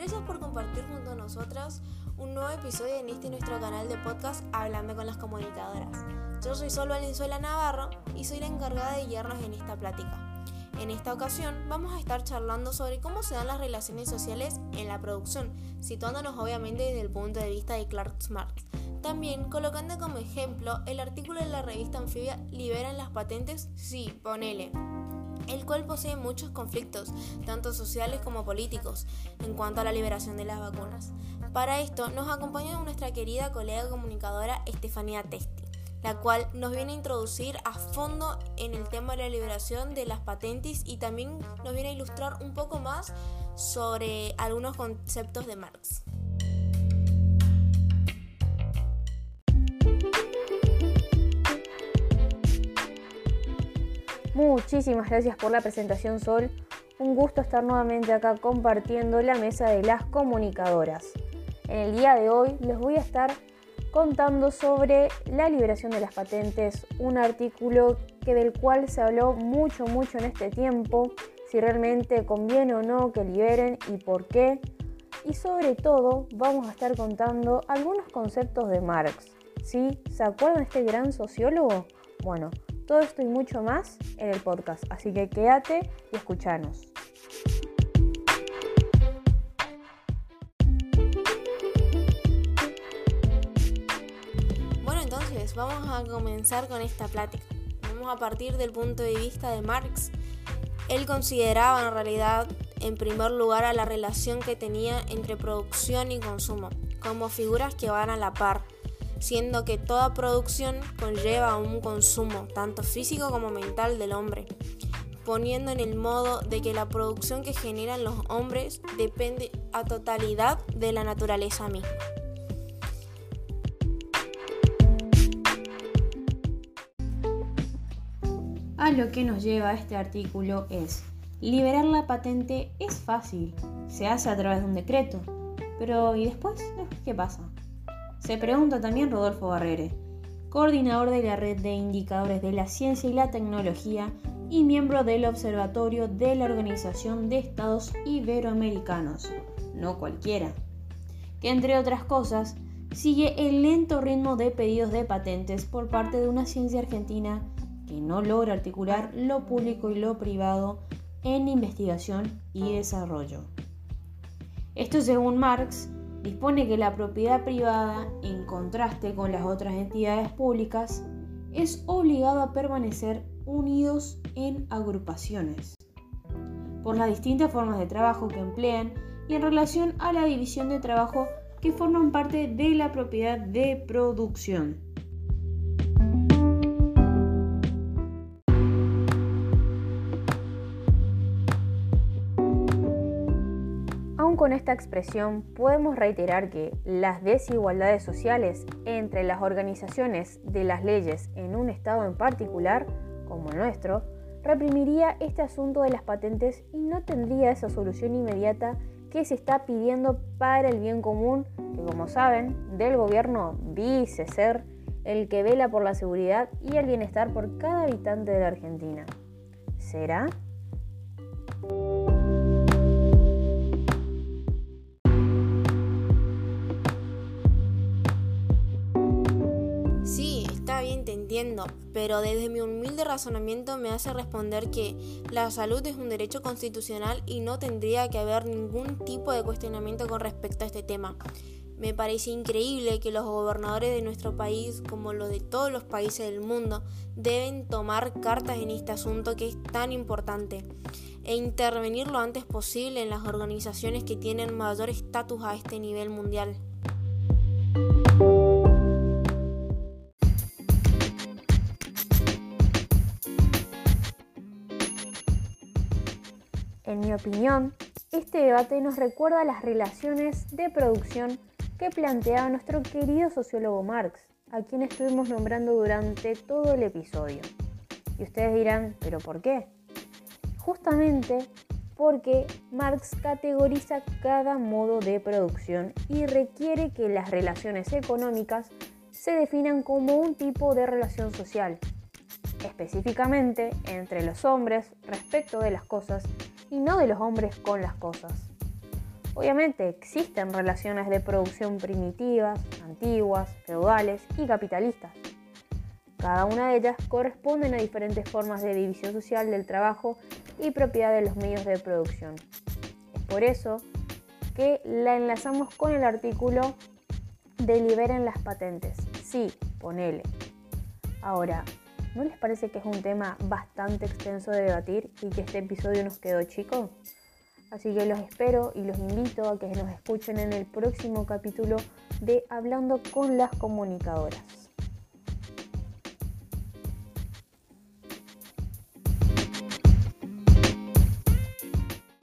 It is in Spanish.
Gracias por compartir junto a nosotras un nuevo episodio en este nuestro canal de podcast Hablando con las comunicadoras. Yo soy Sol Valenzuela Navarro y soy la encargada de guiarnos en esta plática. En esta ocasión vamos a estar charlando sobre cómo se dan las relaciones sociales en la producción, situándonos obviamente desde el punto de vista de Clark Marx. También colocando como ejemplo el artículo de la revista Anfibia ¿Liberan las patentes? Sí, ponele el cual posee muchos conflictos, tanto sociales como políticos, en cuanto a la liberación de las vacunas. Para esto nos acompaña nuestra querida colega comunicadora Estefanía Testi, la cual nos viene a introducir a fondo en el tema de la liberación de las patentes y también nos viene a ilustrar un poco más sobre algunos conceptos de Marx. Muchísimas gracias por la presentación Sol. Un gusto estar nuevamente acá compartiendo la mesa de las comunicadoras. En el día de hoy les voy a estar contando sobre la liberación de las patentes, un artículo que del cual se habló mucho mucho en este tiempo, si realmente conviene o no que liberen y por qué. Y sobre todo vamos a estar contando algunos conceptos de Marx. ¿Sí? ¿Se acuerdan de este gran sociólogo? Bueno, todo esto y mucho más en el podcast, así que quédate y escuchanos. Bueno, entonces vamos a comenzar con esta plática. Vamos a partir del punto de vista de Marx. Él consideraba en realidad en primer lugar a la relación que tenía entre producción y consumo como figuras que van a la par siendo que toda producción conlleva un consumo, tanto físico como mental, del hombre, poniendo en el modo de que la producción que generan los hombres depende a totalidad de la naturaleza misma. A lo que nos lleva este artículo es, liberar la patente es fácil, se hace a través de un decreto, pero ¿y después? ¿Qué pasa? Se pregunta también Rodolfo Barrere, coordinador de la Red de Indicadores de la Ciencia y la Tecnología y miembro del Observatorio de la Organización de Estados Iberoamericanos, no cualquiera, que entre otras cosas sigue el lento ritmo de pedidos de patentes por parte de una ciencia argentina que no logra articular lo público y lo privado en investigación y desarrollo. Esto según Marx dispone que la propiedad privada, en contraste con las otras entidades públicas, es obligado a permanecer unidos en agrupaciones, por las distintas formas de trabajo que emplean y en relación a la división de trabajo que forman parte de la propiedad de producción. Con esta expresión podemos reiterar que las desigualdades sociales entre las organizaciones de las leyes en un Estado en particular, como el nuestro, reprimiría este asunto de las patentes y no tendría esa solución inmediata que se está pidiendo para el bien común, que como saben, del gobierno dice ser el que vela por la seguridad y el bienestar por cada habitante de la Argentina. ¿Será? Entiendo, pero desde mi humilde razonamiento me hace responder que la salud es un derecho constitucional y no tendría que haber ningún tipo de cuestionamiento con respecto a este tema. Me parece increíble que los gobernadores de nuestro país, como los de todos los países del mundo, deben tomar cartas en este asunto que es tan importante e intervenir lo antes posible en las organizaciones que tienen mayor estatus a este nivel mundial. En mi opinión, este debate nos recuerda las relaciones de producción que planteaba nuestro querido sociólogo Marx, a quien estuvimos nombrando durante todo el episodio. Y ustedes dirán, ¿pero por qué? Justamente porque Marx categoriza cada modo de producción y requiere que las relaciones económicas se definan como un tipo de relación social, específicamente entre los hombres respecto de las cosas y no de los hombres con las cosas. Obviamente existen relaciones de producción primitivas, antiguas, feudales y capitalistas. Cada una de ellas corresponden a diferentes formas de división social del trabajo y propiedad de los medios de producción. Es por eso que la enlazamos con el artículo deliberen las patentes. Sí, ponele. Ahora, ¿no les parece que es un tema bastante extenso de debatir y que este episodio nos quedó chico? Así que los espero y los invito a que nos escuchen en el próximo capítulo de Hablando con las comunicadoras.